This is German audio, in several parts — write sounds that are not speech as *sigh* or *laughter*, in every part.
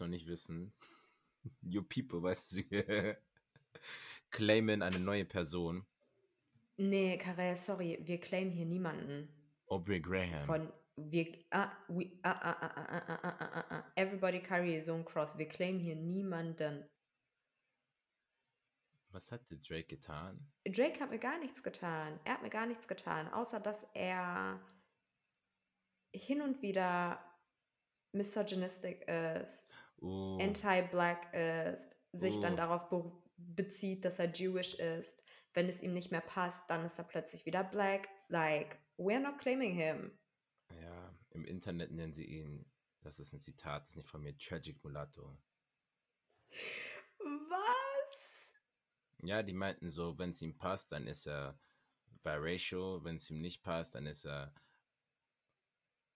noch nicht wissen, *laughs* you people, weißt du, *laughs* claimen eine neue Person, Nee, Karel, sorry, wir claimen hier niemanden. Aubrey Graham. Von wir, ah, we, ah, ah, ah, ah, ah, ah, ah, ah, ah. Everybody carry his own cross. Wir claimen hier niemanden. Was hat der Drake getan? Drake hat mir gar nichts getan. Er hat mir gar nichts getan, außer dass er hin und wieder misogynistic ist, Oh, anti-black ist, sich dann Oh. darauf be bezieht, dass er Jewish ist. Wenn es ihm nicht mehr passt, dann ist er plötzlich wieder black. Like, we're not claiming him. Ja, im Internet nennen sie ihn, das ist ein Zitat, das ist nicht von mir, Tragic Mulatto. Was? Ja, die meinten so, wenn es ihm passt, dann ist er biracial, wenn es ihm nicht passt, dann ist er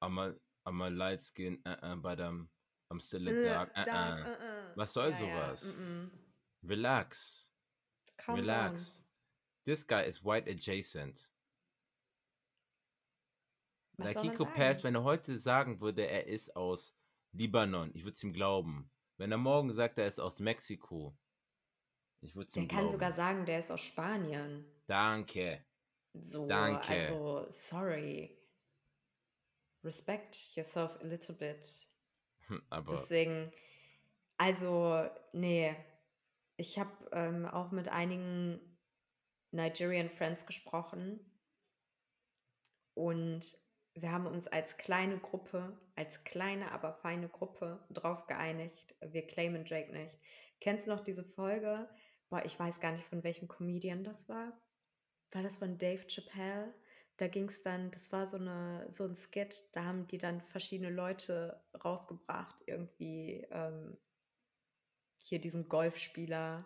I'm a, I'm a light skin, uh -uh, but I'm, I'm still a dark, uh -uh. Was soll Ja, ja, sowas? mm, mm. Relax, Calm relax. down. This guy is white adjacent. Was could pass, wenn er heute sagen würde, er ist aus Libanon, ich würde es ihm glauben. Wenn er morgen sagt, er ist aus Mexiko, ich würde es Der ihm kann glauben. sogar sagen, der ist aus Spanien. Danke. So, Danke. also, sorry. Respect yourself a little bit. Hm, Aber Deswegen, also, nee. Ich habe ähm, auch mit einigen Nigerian Friends gesprochen und wir haben uns als kleine Gruppe, als kleine, aber feine Gruppe drauf geeinigt, wir claimen Drake nicht. Kennst du noch diese Folge? Boah, ich weiß gar nicht, von welchem Comedian das war. War das von Dave Chappelle? Da ging es dann, das war so, eine, so ein Skit, da haben die dann verschiedene Leute rausgebracht, irgendwie ähm, hier diesen Golfspieler.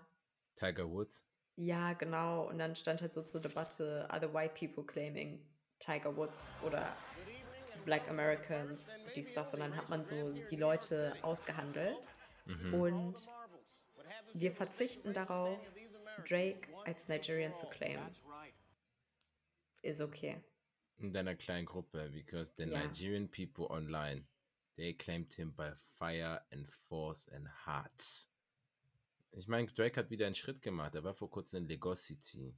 Tiger Woods. Ja, genau. Und dann stand halt so zur Debatte, are the white people claiming Tiger Woods oder Black Americans, dies, das. Dann hat man so die Leute ausgehandelt. Mhm. Und wir verzichten darauf, Drake als Nigerian zu claimen. Ist okay. In deiner kleinen Gruppe, because the Ja. Nigerian people online, they claimed him by fire and force and hearts. Ich meine, Drake hat wieder einen Schritt gemacht. Er war vor kurzem in Lagos City.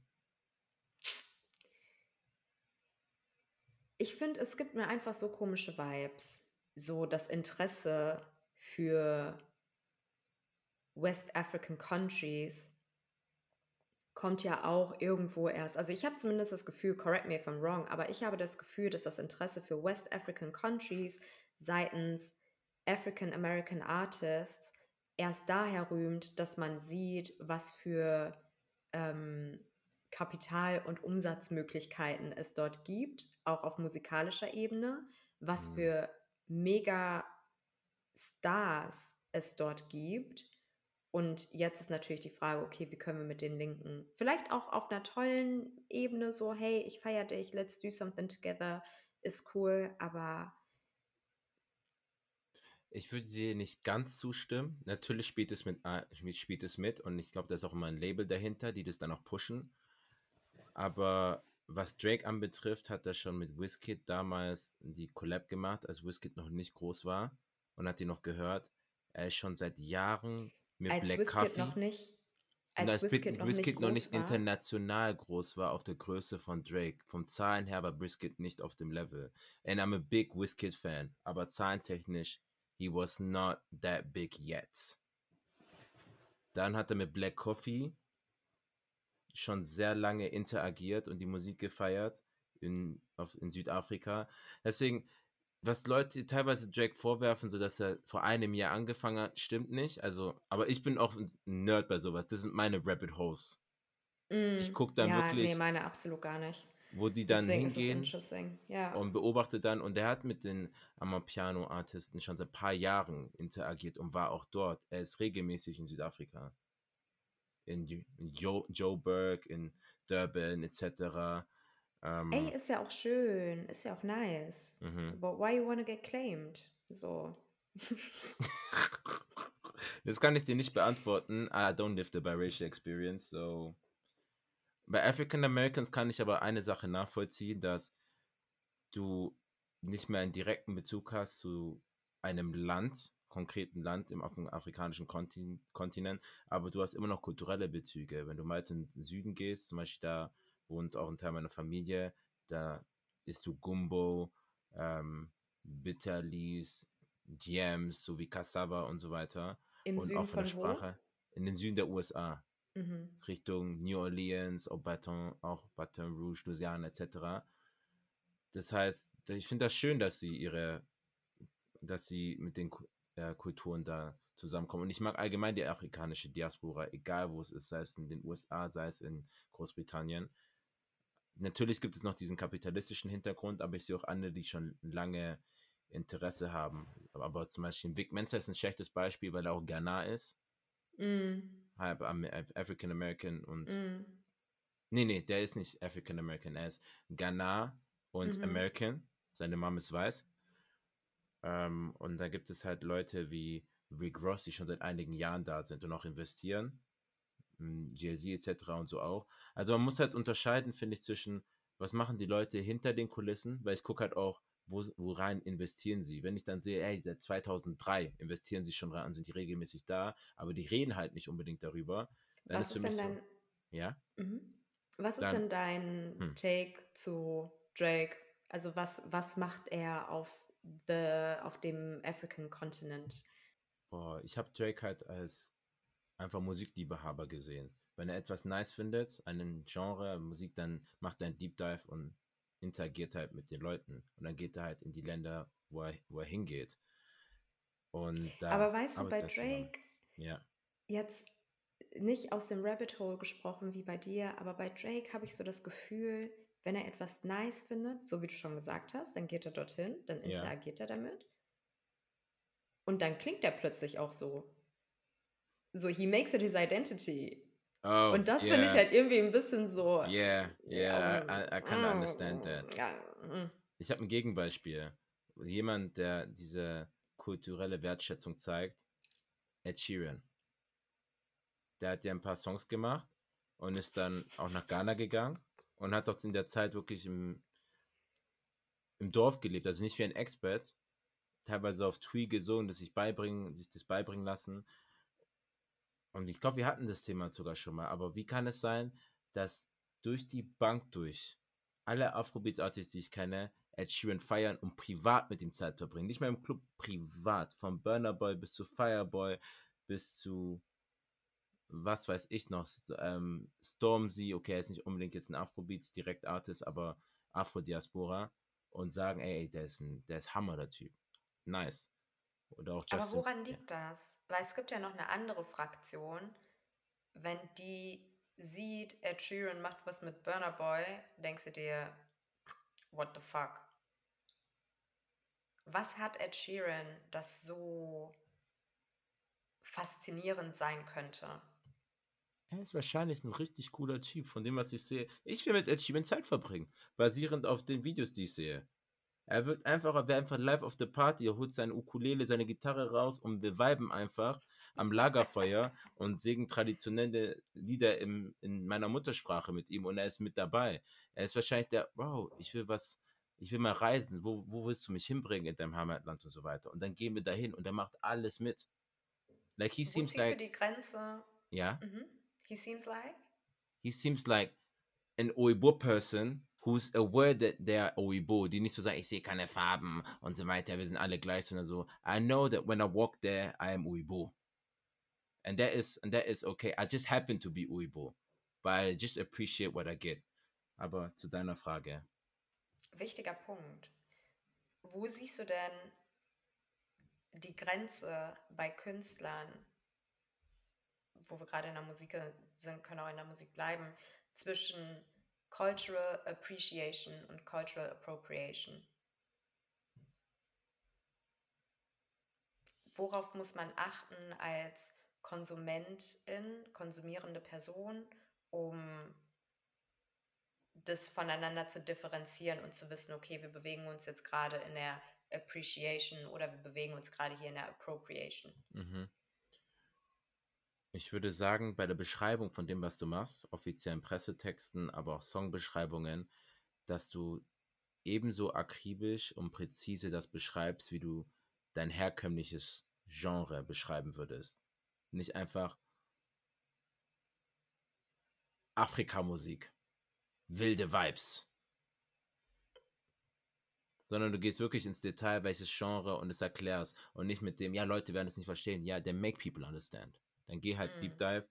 Ich finde, es gibt mir einfach so komische Vibes. So das Interesse für West African Countries kommt ja auch irgendwo erst. Also ich habe zumindest das Gefühl, correct me if I'm wrong, aber ich habe das Gefühl, dass das Interesse für West African Countries seitens African American Artists erst daher rühmt, dass man sieht, was für ähm, Kapital- und Umsatzmöglichkeiten es dort gibt, auch auf musikalischer Ebene, was Mhm. für mega Stars es dort gibt. Und jetzt ist natürlich die Frage, okay, wie können wir mit den Linken? Vielleicht auch auf einer tollen Ebene, so, hey, ich feiere dich, let's do something together, ist cool, aber Ich würde dir nicht ganz zustimmen. Natürlich spielt es mit, spielt es mit und ich glaube, da ist auch immer ein Label dahinter, die das dann auch pushen. Aber was Drake anbetrifft, hat er schon mit Wizkid damals die Collab gemacht, als Wizkid noch nicht groß war und hat die noch gehört. Er ist schon seit Jahren mit als Black Wizkid Coffee. noch nicht, Und als als Wizkid noch nicht Wizkid noch nicht war. international groß war auf der Größe von Drake. Vom Zahlen her war Wizkid nicht auf dem Level. And I'm a big Wizkid fan, aber zahlentechnisch, he was not that big yet. Dann hat er mit Black Coffee schon sehr lange interagiert und die Musik gefeiert in, auf, in Südafrika. Deswegen, was Leute teilweise Drake vorwerfen, so dass er vor einem Jahr angefangen hat, stimmt nicht. Also, aber ich bin auch ein Nerd bei sowas. Das sind meine Rabbit Holes, ich Mm, guck dann ja, wirklich- Nee, meine absolut gar nicht. wo die dann Deswegen hingehen. Ja. und beobachte dann. Und er hat mit den Amapiano-Artisten schon seit ein paar Jahren interagiert und war auch dort. Er ist regelmäßig in Südafrika. In, Joe, Joburg, in Durban etc. Ähm, Ey, ist ja auch schön, ist ja auch nice. mhm. But why you wanna get claimed? So. *laughs* Das kann ich dir nicht beantworten. I don't live the biracial experience, so. Bei African Americans kann ich aber eine Sache nachvollziehen, dass du nicht mehr einen direkten Bezug hast zu einem Land, konkreten Land im afrikanischen Kontinent, aber du hast immer noch kulturelle Bezüge. Wenn du mal in den Süden gehst, zum Beispiel da wohnt auch ein Teil meiner Familie, da isst du Gumbo, ähm, Bitterleaves, Jams, sowie Cassava und so weiter. Im und Süden auch von der von wo? Sprache. In den Süden der USA, Mhm. Richtung New Orleans, auch Baton, auch Baton Rouge, Louisiana etc. Das heißt, ich finde das schön, dass sie ihre, dass sie mit den äh, Kulturen da zusammenkommen. Und ich mag allgemein die afrikanische Diaspora, egal wo es ist, sei es in den USA, sei es in Großbritannien. Natürlich gibt es noch diesen kapitalistischen Hintergrund, aber ich sehe auch andere, die schon lange Interesse haben. Aber, zum Beispiel Vic Mensa ist ein schlechtes Beispiel, weil er auch Ghana ist, Mm, halb African American und mm, Nee, nee, der ist nicht African American. Er ist Ghana und Mhm. American. Seine Mom ist weiß. Ähm, und da gibt es halt Leute wie Rick Ross, die schon seit einigen Jahren da sind und auch investieren. Mm, Jay-Z etc. und so auch. Also man muss halt unterscheiden, finde ich, zwischen, was machen die Leute hinter den Kulissen, weil ich gucke halt auch, wo, wo rein investieren sie. Wenn ich dann sehe, ey, seit 2003 investieren sie schon rein und sind die regelmäßig da, aber die reden halt nicht unbedingt darüber, dann Was ist ist denn so, dein, ja, mhm. was ist Dann- denn dein Hm. Take zu Drake? Also was, was macht er auf, the, auf dem African Continent? Boah, ich habe Drake halt als einfach Musikliebhaber gesehen. Wenn er etwas nice findet, einen Genre, Musik, dann macht er einen Deep Dive und interagiert halt mit den Leuten. Und dann geht er halt in die Länder, wo er, wo er hingeht. Und da Aber weißt du, bei. Drake, Ja, jetzt nicht aus dem Rabbit Hole gesprochen wie bei dir, aber bei Drake habe ich so das Gefühl, wenn er etwas nice findet, so wie du schon gesagt hast, dann geht er dorthin, dann Ja. interagiert er damit. Und dann klingt er plötzlich auch so. So, he makes it his identity. Oh, Und das finde ich yeah, halt irgendwie ein bisschen so. Yeah, yeah, ja, I, I kind of understand that. Ja, mm. Ich habe ein Gegenbeispiel. Jemand, der diese kulturelle Wertschätzung zeigt, Ed Sheeran. Der hat ja ein paar Songs gemacht und ist dann auch nach Ghana gegangen und hat dort in der Zeit wirklich im, im Dorf gelebt, also nicht wie ein Expert, teilweise auf Twi gesungen, das sich beibringen, sich das beibringen lassen. Und ich glaube, wir hatten das Thema sogar schon mal, aber wie kann es sein, dass durch die Bank durch alle Afrobeats-Artists, die ich kenne, Ed Sheeran feiern und privat mit ihm Zeit verbringen. Nicht mehr im Club, privat. Von Burner Boy bis zu Fireboy bis zu was weiß ich noch, ähm, Stormzy, okay, er ist nicht unbedingt jetzt ein Afrobeats direkt Artist, aber Afro-Diaspora und sagen, ey, der ist ein, der ist Hammer, der Typ. Nice. Oder auch Aber Justin. woran ja. liegt das? Weil es gibt ja noch eine andere Fraktion. Wenn die sieht, Ed Sheeran macht was mit Burner Boy, denkst du dir, what the fuck? Was hat Ed Sheeran, das so faszinierend sein könnte? Er ist wahrscheinlich ein richtig cooler Typ, von dem, was ich sehe. Ich will mit Ed Sheeran Zeit verbringen, basierend auf den Videos, die ich sehe. Er wirkt einfach, er wäre einfach live auf der Party, er holt seine Ukulele, seine Gitarre raus und wir viben einfach am Lagerfeuer *laughs* und singen traditionelle Lieder im, in meiner Muttersprache mit ihm und er ist mit dabei. Er ist wahrscheinlich der, wow, ich will was, ich will mal reisen, wo, wo willst du mich hinbringen in deinem Heimatland und so weiter. Und dann gehen wir dahin und er macht alles mit. Like he Wo seems ziehst du like, die Grenze? ja. Mhm. He seems like? he seems like an Oibo person who's aware that they are Oibo, die nicht so sagen, ich sehe keine Farben und so weiter, wir sind alle gleich, sondern so, I know that when I walk there, I am Oibo. And that is, and that is okay. I just happen to be Oibo. But I just appreciate what I get. Aber zu deiner Frage. Wichtiger Punkt. Wo siehst du denn die Grenze bei Künstlern, wo wir gerade in der Musik sind, können auch in der Musik bleiben, zwischen Cultural Appreciation und Cultural Appropriation? Worauf muss man achten als Konsumentin, konsumierende Person, um das voneinander zu differenzieren und zu wissen, okay, wir bewegen uns jetzt gerade in der Appreciation oder wir bewegen uns gerade hier in der Appropriation. Mhm. Ich würde sagen, bei der Beschreibung von dem, was du machst, offiziellen Pressetexten, aber auch Songbeschreibungen, dass du ebenso akribisch und präzise das beschreibst, wie du dein herkömmliches Genre beschreiben würdest. Nicht einfach Afrikamusik, wilde Vibes, sondern du gehst wirklich ins Detail, welches Genre und es erklärst und nicht mit dem, ja, Leute werden es nicht verstehen. Ja, then make people understand. Dann geh halt mm. Deep Dive,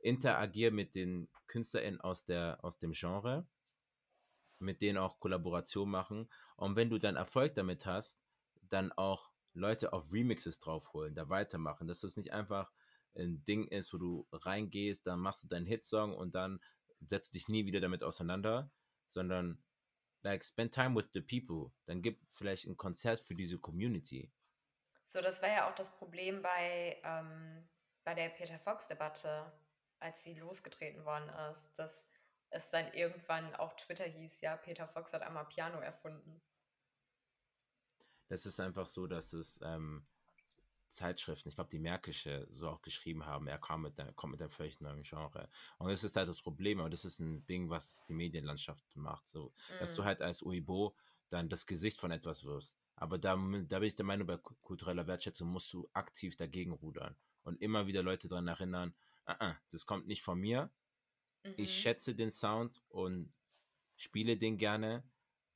interagier mit den KünstlerInnen aus, der, aus dem Genre, mit denen auch Kollaboration machen. Und wenn du dann Erfolg damit hast, dann auch Leute auf Remixes draufholen, da weitermachen, dass das nicht einfach ein Ding ist, wo du reingehst, dann machst du deinen Hitsong und dann setzt dich nie wieder damit auseinander, sondern like spend time with the people. Dann gib vielleicht ein Konzert für diese Community. So, das war ja auch das Problem bei, ähm, bei der Peter Fox-Debatte, als sie losgetreten worden ist, dass es dann irgendwann auf Twitter hieß, ja, Peter Fox hat einmal Piano erfunden. Das ist einfach so, dass es ähm, Zeitschriften, ich glaube, die Märkische so auch geschrieben haben, er kam mit der, kommt mit einem völlig neuen Genre. Und das ist halt das Problem, aber das ist ein Ding, was die Medienlandschaft macht. So, mm. dass du mhm. halt als Uibo dann das Gesicht von etwas wirst. Aber da, da bin ich der Meinung, bei kultureller Wertschätzung musst du aktiv dagegen rudern und immer wieder Leute daran erinnern, uh -uh, das kommt nicht von mir. Mhm. Ich schätze den Sound und spiele den gerne,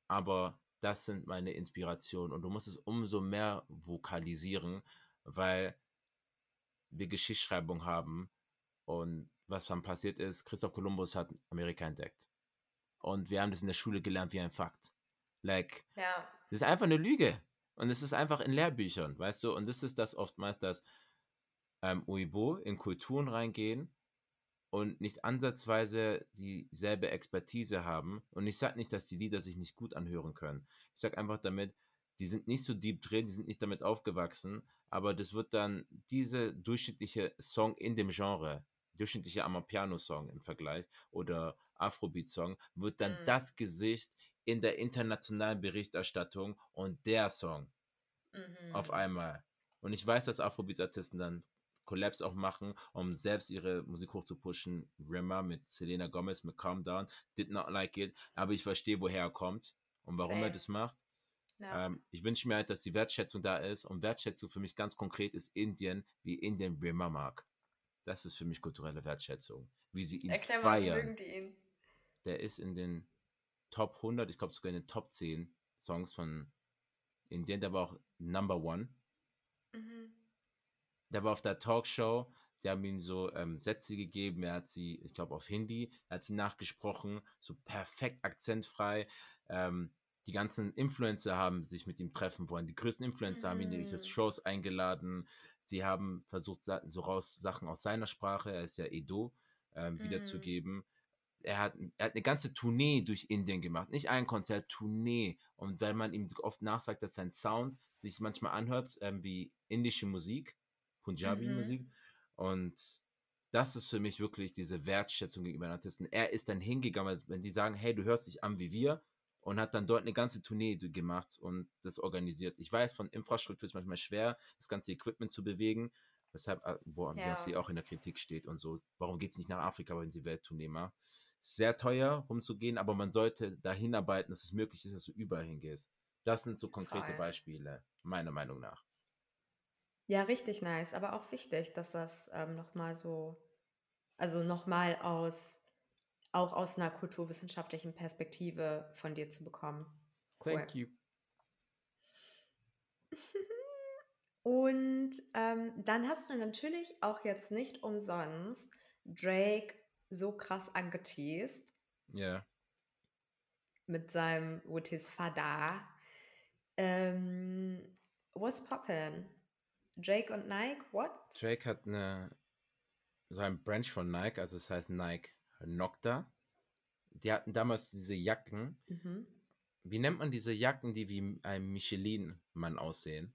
aber das sind meine Inspirationen und du musst es umso mehr vokalisieren, weil wir Geschichtsschreibung haben und was dann passiert ist, Christoph Kolumbus hat Amerika entdeckt. Und wir haben das in der Schule gelernt wie ein Fakt. Like, ja. das ist einfach eine Lüge. Und es ist einfach in Lehrbüchern, weißt du? Und das ist das oftmals, dass ähm, Uibo in Kulturen reingehen und nicht ansatzweise dieselbe Expertise haben. Und ich sage nicht, dass die Lieder sich nicht gut anhören können. Ich sage einfach damit, die sind nicht so deep drin, die sind nicht damit aufgewachsen, aber das wird dann diese durchschnittliche Song in dem Genre, durchschnittliche Amapiano-Song im Vergleich oder Afrobeat-Song, wird dann mhm. das Gesicht in der internationalen Berichterstattung und der Song mhm. auf einmal. Und ich weiß, dass Afrobeats-Artisten dann Collabs auch machen, um selbst ihre Musik hochzupushen. Rimmer mit Selena Gomez, mit Calm Down, did not like it, aber ich verstehe, woher er kommt und warum Same. er das macht. Ja. Ähm, ich wünsche mir halt, dass die Wertschätzung da ist. Und Wertschätzung für mich ganz konkret ist Indien, wie Indien Rima mag. Das ist für mich kulturelle Wertschätzung. Wie sie ihn Erklär feiern. Mal, ihn. Der ist in den Top 100, ich glaube sogar in den Top 10 Songs von Indien. Der war auch Number One. Mhm. Der war auf der Talkshow. Die haben ihm so ähm, Sätze gegeben. Er hat sie, ich glaube, auf Hindi, er hat sie nachgesprochen, so perfekt akzentfrei. Ähm, die ganzen Influencer haben sich mit ihm treffen wollen. Die größten Influencer mhm. haben ihn in die Shows eingeladen. Sie haben versucht, so raus Sachen aus seiner Sprache, er ist ja Edo, ähm, mhm. wiederzugeben. Er hat, er hat eine ganze Tournee durch Indien gemacht. Nicht ein Konzert, Tournee. Und wenn man ihm oft nachsagt, dass sein Sound sich manchmal anhört ähm, wie indische Musik, Punjabi-Musik. Mhm. Und das ist für mich wirklich diese Wertschätzung gegenüber den Artisten. Er ist dann hingegangen, wenn die sagen, hey, du hörst dich an wie wir, und hat dann dort eine ganze Tournee gemacht und das organisiert. Ich weiß, von Infrastruktur ist manchmal schwer, das ganze Equipment zu bewegen, weshalb, äh, boah, ja. sie auch in der Kritik steht und so. Warum geht es nicht nach Afrika, wenn sie Welttournee macht? Sehr teuer rumzugehen, aber man sollte dahin arbeiten, dass es möglich ist, dass du überall hingehst. Das sind so konkrete Voll. Beispiele, meiner Meinung nach. Ja, richtig nice, aber auch wichtig, dass das ähm, nochmal so, also nochmal aus auch aus einer kulturwissenschaftlichen Perspektive von dir zu bekommen. Cool. Thank you. *laughs* Und ähm, dann hast du natürlich auch jetzt nicht umsonst Drake so krass angeteased. Ja. Yeah. Mit seinem What is Fada. Ähm, what's poppin'? Drake und Nike, what? Drake hat eine, so ein Branch von Nike, also es heißt Nike Nocta. Die hatten damals diese Jacken. Mhm. Wie nennt man diese Jacken, die wie ein Michelin-Mann aussehen?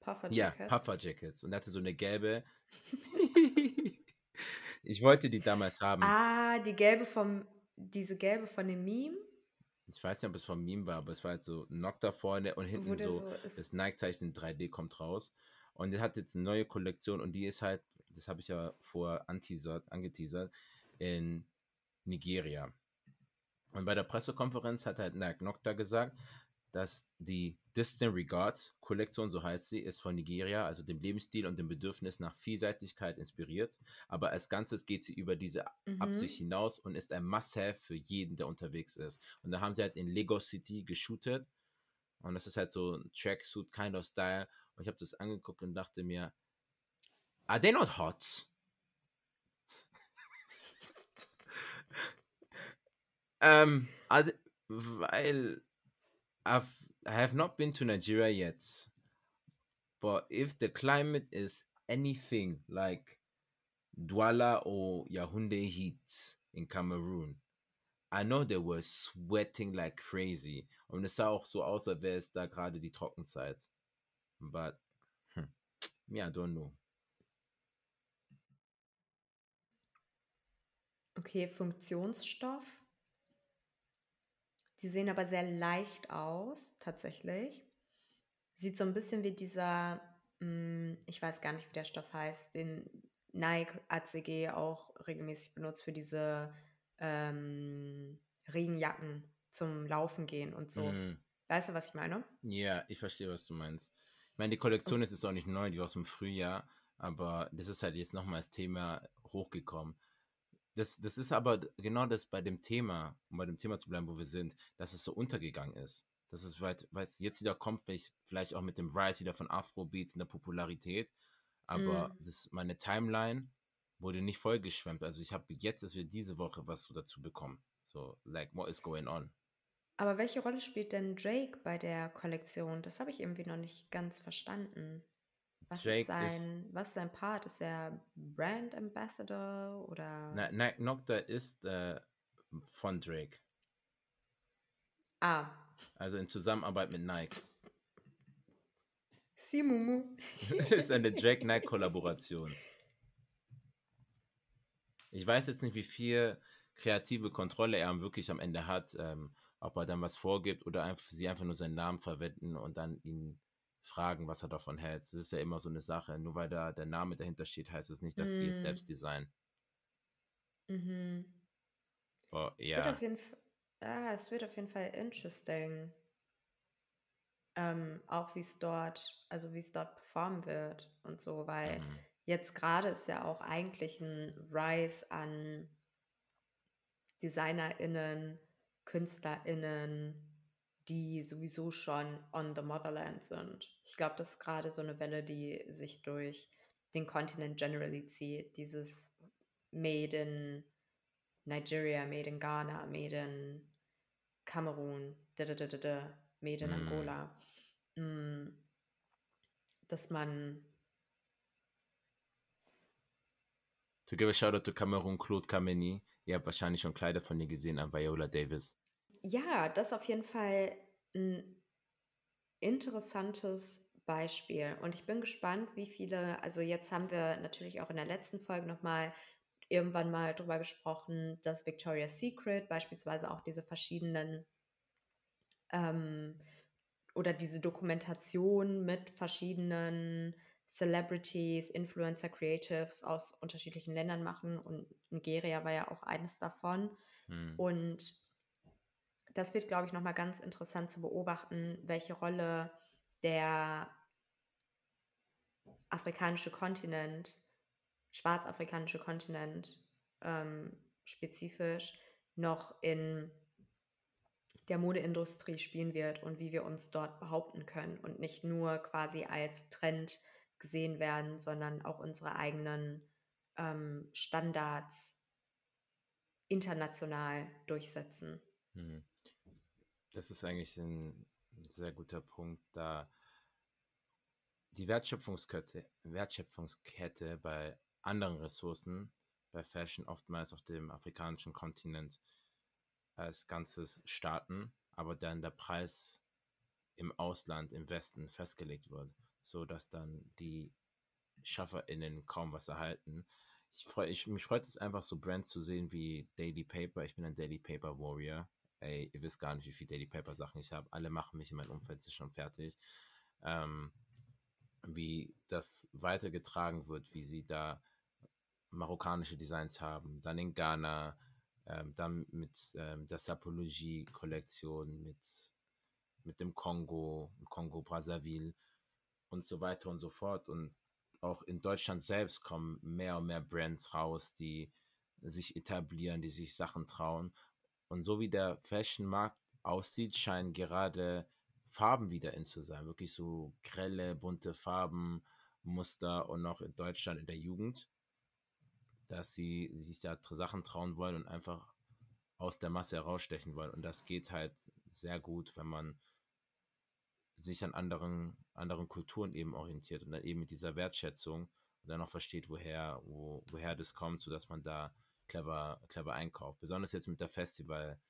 Puffer Jackets. Ja, Puffer Jackets. Und er hatte so eine gelbe. *laughs* ich wollte die damals haben. Ah, die gelbe vom, diese gelbe von dem Meme? Ich weiß nicht, ob es vom Meme war, aber es war halt so Nocta vorne und hinten so, so das Nike-Zeichen 3D kommt raus. Und er hat jetzt eine neue Kollektion und die ist halt, das habe ich ja vorher anteasert, angeteasert, in Nigeria. Und bei der Pressekonferenz hat halt Nike Nocta gesagt, dass die Distant Regards Kollektion, so heißt sie, ist von Nigeria, also dem Lebensstil und dem Bedürfnis nach Vielseitigkeit inspiriert. Aber als Ganzes geht sie über diese Mhm. Absicht hinaus und ist ein Must-Have für jeden, der unterwegs ist. Und da haben sie halt in Lagos City geshootet. Und das ist halt so ein Tracksuit kind of Style. Und ich habe das angeguckt und dachte mir, are they not hot? *laughs* ähm, also, weil I've, I have not been to Nigeria yet, but if the climate is anything like Douala or Yaoundé heat in Cameroon, I know they were sweating like crazy. Und es sah auch so aus, als wäre es da gerade die Trockenzeit. But, hm, me, I don't know. Okay, Funktionsstoff. Die sehen aber sehr leicht aus, tatsächlich. Sieht so ein bisschen wie dieser, mm, ich weiß gar nicht, wie der Stoff heißt, den Nike ACG auch regelmäßig benutzt für diese ähm, Regenjacken zum Laufen gehen und so. Mm, Weißt du, was ich meine? Ja, ich verstehe, was du meinst. Ich meine, die Kollektion ist jetzt auch nicht neu, die war aus dem Frühjahr, aber das ist halt jetzt nochmal als Thema hochgekommen. Das, das ist aber genau das bei dem Thema, um bei dem Thema zu bleiben, wo wir sind, dass es so untergegangen ist. Dass es weit, weil es jetzt wieder kommt, vielleicht, vielleicht auch mit dem Rise wieder von Afrobeats in der Popularität. Aber Mm. das, meine Timeline wurde nicht vollgeschwemmt. Also ich habe jetzt, dass wir diese Woche was so dazu bekommen. So, like, what is going on? Aber welche Rolle spielt denn Drake bei der Kollektion? Das habe ich irgendwie noch nicht ganz verstanden. Was ist Drake ist, sein, was ist sein Part? Ist er Brand Ambassador oder? na, Nike Nocta ist äh, von Drake. Ah, Also in Zusammenarbeit mit Nike. *laughs* Simumu. *laughs* ist eine Drake-Nike-Kollaboration. Ich weiß jetzt nicht, wie viel kreative Kontrolle er wirklich am Ende hat, ähm, ob er dann was vorgibt oder einfach, sie einfach nur seinen Namen verwenden und dann ihn fragen, was er davon hält. Das ist ja immer so eine Sache. Nur weil da der Name dahinter steht, heißt es nicht, dass sie es selbst designen. mhm. Oh, Es wird ja. auf jeden Fall, ah, es wird auf jeden Fall interesting. Ähm, auch wie es dort, also wie es dort performen wird und so, weil Mhm. jetzt gerade ist ja auch eigentlich ein Rise an DesignerInnen, KünstlerInnen, die sowieso schon on the Motherland sind. Ich glaube, das ist gerade so eine Welle, die sich durch den Kontinent generally zieht. Dieses Made in Nigeria, Made in Ghana, Made in Kamerun, Made in Mm. Angola. Mm, Dass man, To give a shout out to Cameroon, Claude Kameni. Ihr habt wahrscheinlich schon Kleider von ihr gesehen an Viola Davis. Ja, das ist auf jeden Fall ein interessantes Beispiel. Und ich bin gespannt, wie viele, also jetzt haben wir natürlich auch in der letzten Folge nochmal irgendwann mal drüber gesprochen, dass Victoria's Secret beispielsweise auch diese verschiedenen ähm, oder diese Dokumentation mit verschiedenen Celebrities, Influencer, Creatives aus unterschiedlichen Ländern machen. Und Nigeria war ja auch eines davon. Hm. Und das wird, glaube ich, nochmal ganz interessant zu beobachten, welche Rolle der afrikanische Kontinent, schwarzafrikanische Kontinent ähm, spezifisch noch in der Modeindustrie spielen wird und wie wir uns dort behaupten können und nicht nur quasi als Trend gesehen werden, sondern auch unsere eigenen ähm, Standards international durchsetzen. Hm. Das ist eigentlich ein sehr guter Punkt, da die Wertschöpfungskette, Wertschöpfungskette bei anderen Ressourcen, bei Fashion oftmals auf dem afrikanischen Kontinent als Ganzes starten, aber dann der Preis im Ausland, im Westen festgelegt wird, so dass dann die SchafferInnen kaum was erhalten. Ich freu, ich, mich freut es einfach so Brands zu sehen wie Daily Paper. Ich bin ein Daily Paper Warrior. Ey, ihr wisst gar nicht, wie viele Daily Paper Sachen ich habe. Alle machen mich in meinem Umfeld schon fertig. Ähm, wie das weitergetragen wird, wie sie da marokkanische Designs haben. Dann in Ghana, ähm, dann mit ähm, der Sapologie-Kollektion, mit, mit dem Kongo, Kongo Brazzaville und so weiter und so fort. Und auch in Deutschland selbst kommen mehr und mehr Brands raus, die sich etablieren, die sich Sachen trauen. Und so wie der Fashion-Markt aussieht, scheinen gerade Farben wieder in zu sein. Wirklich so grelle, bunte Farben, Muster und auch in Deutschland in der Jugend, dass sie sich da Sachen trauen wollen und einfach aus der Masse herausstechen wollen. Und das geht halt sehr gut, wenn man sich an anderen, anderen Kulturen eben orientiert und dann eben mit dieser Wertschätzung und dann auch versteht, woher, wo, woher das kommt, sodass man da clever, clever einkauft. Besonders jetzt mit der Festival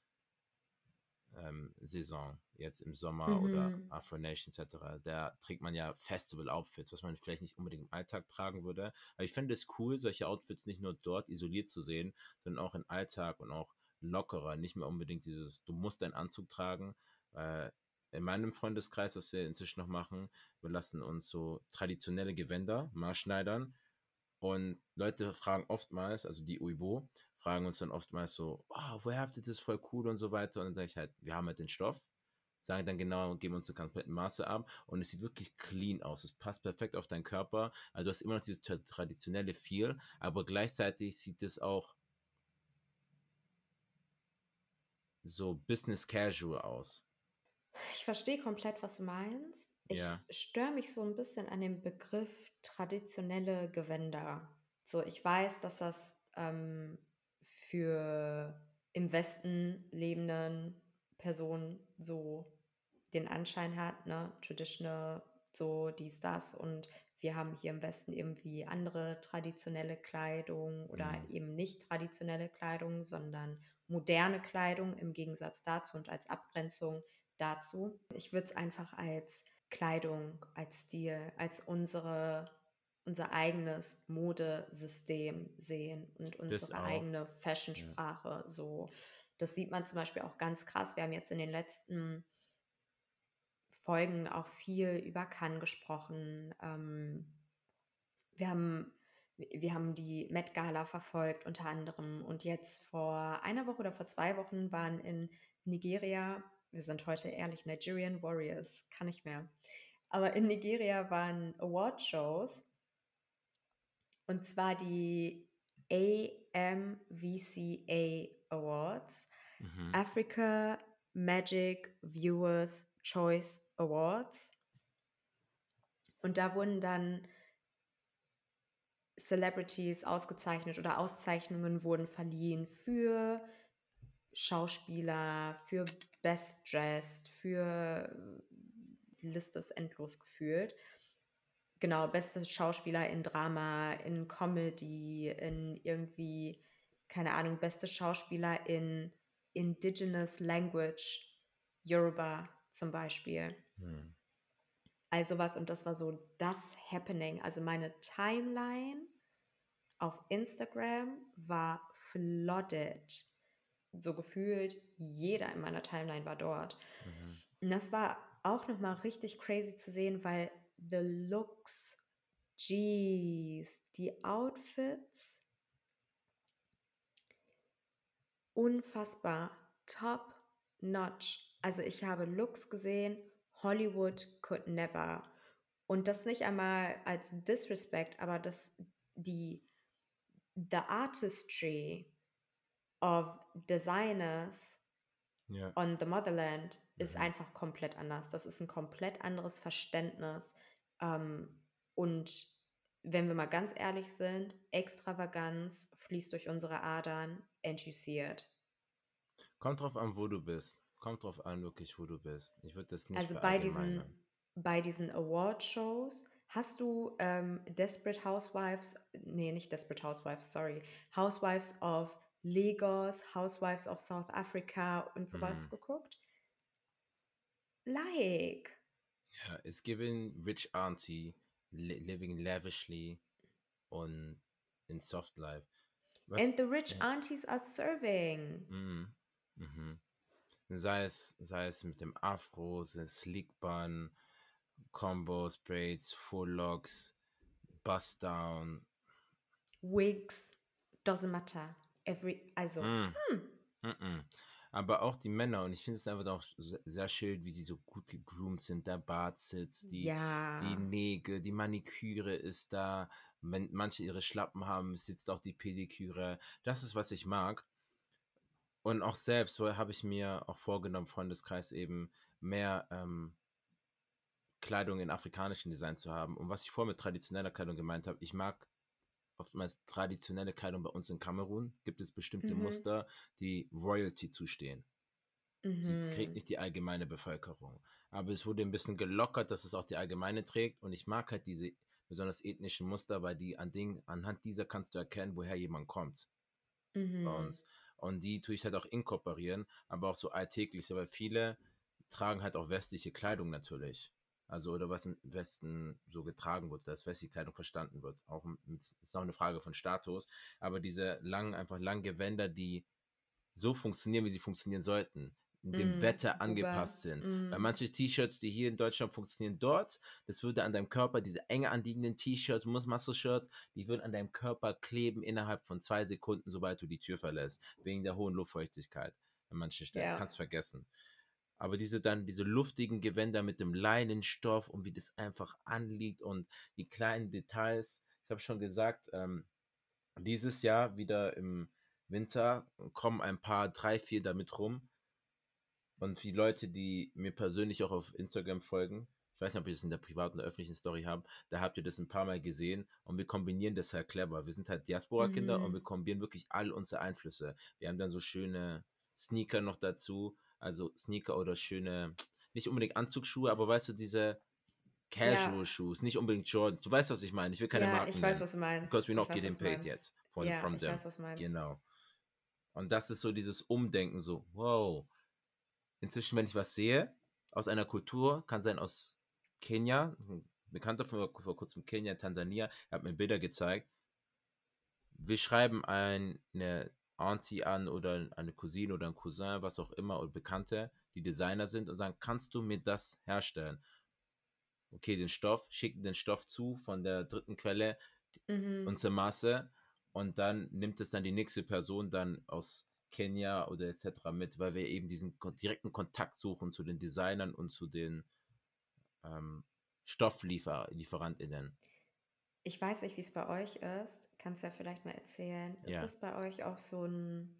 ähm, Saison, jetzt im Sommer mhm. oder Afro Nation etc. Da trägt man ja Festival-Outfits, was man vielleicht nicht unbedingt im Alltag tragen würde. Aber ich finde es cool, solche Outfits nicht nur dort isoliert zu sehen, sondern auch im Alltag und auch lockerer. Nicht mehr unbedingt dieses, du musst deinen Anzug tragen. Äh, in meinem Freundeskreis, was wir inzwischen noch machen, wir lassen uns so traditionelle Gewänder maßschneidern. Und Leute fragen oftmals, also die Uibo, fragen uns dann oftmals so, oh, woher habt ihr das voll cool und so weiter. Und dann sage ich halt, wir haben halt den Stoff, sagen dann genau und geben uns die kompletten Maße ab. Und es sieht wirklich clean aus. Es passt perfekt auf deinen Körper. Also du hast immer noch dieses traditionelle Feel, aber gleichzeitig sieht es auch so business casual aus. Ich verstehe komplett, was du meinst. Ich ja. störe mich so ein bisschen an dem Begriff traditionelle Gewänder. So, ich weiß, dass das ähm, für im Westen lebenden Personen so den Anschein hat, ne? Traditional, so dies, das. Und wir haben hier im Westen irgendwie andere traditionelle Kleidung oder mhm. eben nicht traditionelle Kleidung, sondern moderne Kleidung im Gegensatz dazu und als Abgrenzung dazu. Ich würde es einfach als Kleidung, als Stil, als unsere unser eigenes Modesystem sehen und unsere eigene Fashion-Sprache. Ja. So, das sieht man zum Beispiel auch ganz krass. Wir haben jetzt in den letzten Folgen auch viel über Cannes gesprochen. Ähm, wir haben wir haben die Met Gala verfolgt unter anderem und jetzt vor einer Woche oder vor zwei Wochen waren in Nigeria, wir sind heute ehrlich, Nigerian Warriors, kann ich mehr. Aber in Nigeria waren Award-Shows und zwar die AMVCA Awards, mhm. Africa Magic Viewers Choice Awards. Und da wurden dann Celebrities ausgezeichnet oder Auszeichnungen wurden verliehen für Schauspieler, für Best Dressed, für Liste ist endlos gefühlt genau, beste Schauspieler in Drama, in Comedy, in irgendwie, keine Ahnung, beste Schauspieler in Indigenous Language, Yoruba zum Beispiel. Hm. Also was, und das war so das Happening. Also meine Timeline auf Instagram war flooded. So gefühlt, jeder in meiner Timeline war dort. Mhm. Und das war auch nochmal richtig crazy zu sehen, weil the looks, jeez, die Outfits, unfassbar, top notch. Also ich habe Looks gesehen, Hollywood could never. Und das nicht einmal als Disrespect, aber das die the artistry of designers yeah. on the motherland ist mhm. einfach komplett anders. Das ist ein komplett anderes Verständnis. Ähm, und wenn wir mal ganz ehrlich sind, Extravaganz fließt durch unsere Adern and you see it. Kommt drauf an, wo du bist. Kommt drauf an, wirklich, wo du bist. Ich würde das nicht Also bei diesen, bei diesen Award-Shows hast du ähm, Desperate Housewives, nee, nicht Desperate Housewives, sorry, Housewives of Lagos, Housewives of South Africa und sowas mhm. geguckt? Like. Ja, it's giving rich auntie li living lavishly on in soft life. Was, And the rich ja. aunties are serving. Mhm. Mhm. Sei es, sei es mit dem Afro, sei es Sleek Bun Combos, Braids, Full Locks, Bust Down. Wigs, doesn't matter. Every, also, Mm. hm, Mm -mm. Aber auch die Männer, und ich finde es einfach auch se- sehr schön, wie sie so gut gegroomt sind. Der Bart sitzt, die, die ja. Nägel, die Maniküre ist da. Wenn manche ihre Schlappen haben, sitzt auch die Pediküre. Das ist, was ich mag. Und auch selbst habe ich mir auch vorgenommen, Freundeskreis eben mehr ähm, Kleidung in afrikanischen Design zu haben. Und was ich vorher mit traditioneller Kleidung gemeint habe, ich mag oftmals traditionelle Kleidung bei uns in Kamerun. Gibt es bestimmte Mhm. Muster, die Royalty zustehen. Die trägt Mhm. nicht die allgemeine Bevölkerung. Aber es wurde ein bisschen gelockert, dass es auch die allgemeine trägt. Und ich mag halt diese besonders ethnischen Muster, weil die an Dingen, anhand dieser kannst du erkennen, woher jemand kommt bei Mhm. uns. Und die tue ich halt auch inkorporieren, aber auch so alltäglich. Aber viele tragen halt auch westliche Kleidung natürlich. Also, oder was im Westen so getragen wird, dass westliche Kleidung verstanden wird. Auch mit, ist auch eine Frage von Status. Aber diese langen, einfach langen Gewänder, die so funktionieren, wie sie funktionieren sollten, in dem Mm, Wetter angepasst sind. Weil mm, manche T-Shirts, die hier in Deutschland funktionieren, dort, das würde an deinem Körper, diese enge anliegenden T-Shirts, Muscle-Shirts, die würden an deinem Körper kleben innerhalb von zwei Sekunden, sobald du die Tür verlässt, wegen der hohen Luftfeuchtigkeit an manchen Stellen. ja. Kannst vergessen. Aber diese dann, diese luftigen Gewänder mit dem Leinenstoff und wie das einfach anliegt und die kleinen Details. Ich habe schon gesagt, ähm, dieses Jahr wieder im Winter kommen ein paar, drei, vier damit rum. Und die Leute, die mir persönlich auch auf Instagram folgen, ich weiß nicht, ob ihr das in der privaten oder öffentlichen Story habt, da habt ihr das ein paar Mal gesehen und wir kombinieren das halt clever. Wir sind halt Diaspora-Kinder und wir Mhm. kombinieren wirklich all unsere Einflüsse. Wir haben dann so schöne Sneaker noch dazu, also Sneaker oder schöne, nicht unbedingt Anzugsschuhe, aber weißt du, diese Ja, Casual-Shoes, nicht unbedingt Jordans. Du weißt, was ich meine. Ich will keine ja, Marken ich weiß, nennen. was du meinst. Because we're not getting paid yet from, Ja, from ich them. weiß, was du meinst. Genau. Und das ist so dieses Umdenken, so, wow. Inzwischen, wenn ich was sehe, aus einer Kultur, kann sein aus Kenia, ein Bekannter von mir vor kurzem Kenia, Tansania, er hat mir Bilder gezeigt. Wir schreiben eine Auntie an oder eine Cousine oder ein Cousin, was auch immer, oder Bekannte, die Designer sind und sagen, kannst du mir das herstellen? Okay, den Stoff, schicken den Stoff zu von der dritten Quelle, Mhm. unsere Maße und dann nimmt es dann die nächste Person dann aus Kenia oder etc. mit, weil wir eben diesen direkten Kontakt suchen zu den Designern und zu den ähm, StofflieferantInnen. Ich weiß nicht, wie es bei euch ist. Kannst du ja vielleicht mal erzählen. Ist Ja. es bei euch auch so ein,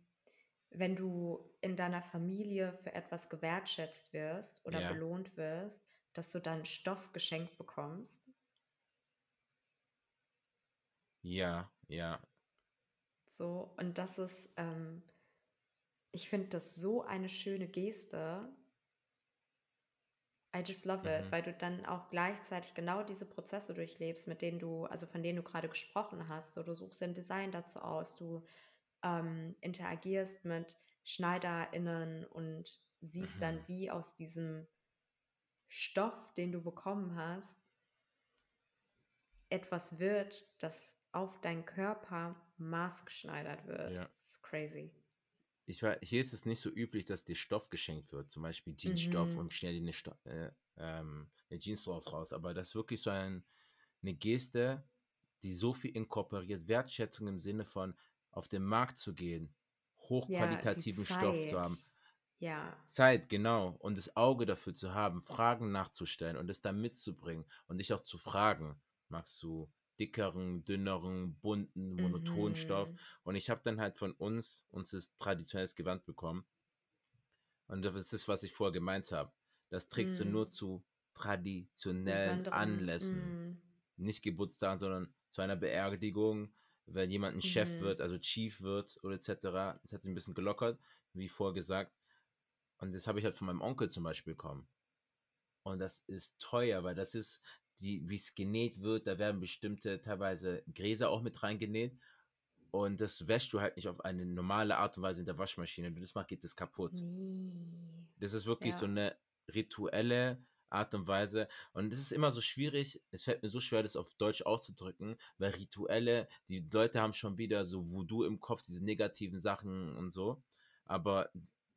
wenn du in deiner Familie für etwas gewertschätzt wirst oder Ja. belohnt wirst, dass du dann Stoff geschenkt bekommst? Ja, ja. So, und das ist, ähm, ich finde das so eine schöne Geste. I just love it, Mhm. weil du dann auch gleichzeitig genau diese Prozesse durchlebst, mit denen du, also von denen du gerade gesprochen hast. So, du suchst ein Design dazu aus, du ähm, interagierst mit SchneiderInnen und siehst Mhm. dann, wie aus diesem Stoff, den du bekommen hast, etwas wird, das auf deinen Körper maßgeschneidert wird. Ja. Das ist crazy. Ich war, hier ist es nicht so üblich, dass dir Stoff geschenkt wird, zum Beispiel Jeansstoff Mhm. und schnell dir eine, Sto äh, ähm, eine Jeans draus raus. Aber das ist wirklich so ein, eine Geste, die so viel inkorporiert, Wertschätzung im Sinne von auf den Markt zu gehen, Ja, hochqualitativen Stoff zu haben, Zeit. Ja. Zeit, genau, und das Auge dafür zu haben, Fragen nachzustellen und es dann mitzubringen und dich auch zu fragen, magst du dickeren, dünneren, bunten, monotonen Stoff? Mhm. Und ich habe dann halt von uns uns das traditionelles Gewand bekommen. Und das ist das, was ich vorher gemeint habe. Das trägst du nur Mhm. zu traditionellen Besonderen. Anlässen. Mhm. Nicht Geburtstagen, sondern zu einer Beerdigung, wenn jemand ein Chef Mhm. wird, also Chief wird oder etc. Das hat sich ein bisschen gelockert, wie vorher gesagt. Und das habe ich halt von meinem Onkel zum Beispiel bekommen. Und das ist teuer, weil das ist, die, wie es genäht wird, da werden bestimmte teilweise Gräser auch mit reingenäht. Und das wäschst du halt nicht auf eine normale Art und Weise in der Waschmaschine. Wenn du das machst, geht das kaputt. Nee. Das ist wirklich so Ja. eine rituelle Art und Weise. Und es ist immer so schwierig, es fällt mir so schwer, das auf Deutsch auszudrücken, weil Rituelle, die Leute haben schon wieder so Voodoo im Kopf, diese negativen Sachen und so. Aber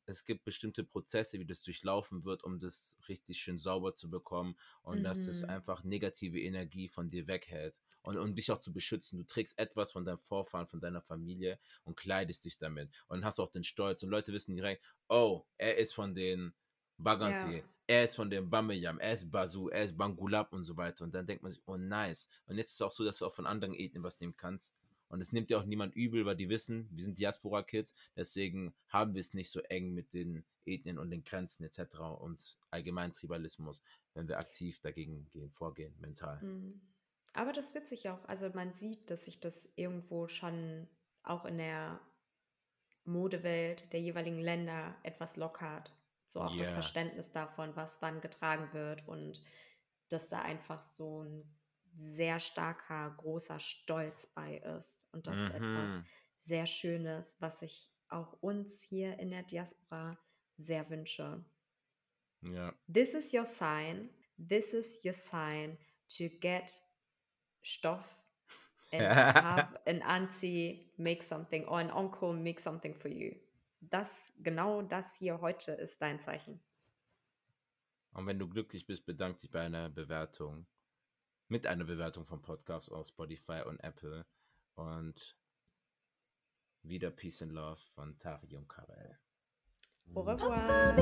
es gibt bestimmte Prozesse, wie das durchlaufen wird, um das richtig schön sauber zu bekommen und dass es Mhm. einfach negative Energie von dir weghält und um dich auch zu beschützen. Du trägst etwas von deinem Vorfahren, von deiner Familie und kleidest dich damit und hast auch den Stolz und Leute wissen direkt, oh, er ist von den Bagante, Ja. er ist von dem Bameyam, er ist Basu, er ist Bangulab und so weiter und dann denkt man sich, oh nice. Und jetzt ist es auch so, dass du auch von anderen Ethnien was nehmen kannst und es nimmt ja auch niemand übel, weil die wissen, wir sind Diaspora-Kids, deswegen haben wir es nicht so eng mit den Ethnien und den Grenzen etc. und allgemein Tribalismus, wenn wir aktiv dagegen gehen, vorgehen, mental. Mhm. Aber das wird sich auch, also man sieht, dass sich das irgendwo schon auch in der Modewelt der jeweiligen Länder etwas lockert. So auch das Ja. Verständnis davon, was wann getragen wird und dass da einfach so ein sehr starker, großer Stolz bei ist. Und das ist etwas Mhm. sehr Schönes, was ich auch uns hier in der Diaspora sehr wünsche. Ja, This is your sign. This is your sign to get Stoff and have *laughs* an auntie make something or an uncle make something for you. Das, genau das hier heute ist dein Zeichen. und wenn du glücklich bist, bedank dich bei einer Bewertung, mit einer Bewertung vom Podcast auf Spotify und Apple und wieder Peace and Love von Tari und Karel. Au revoir.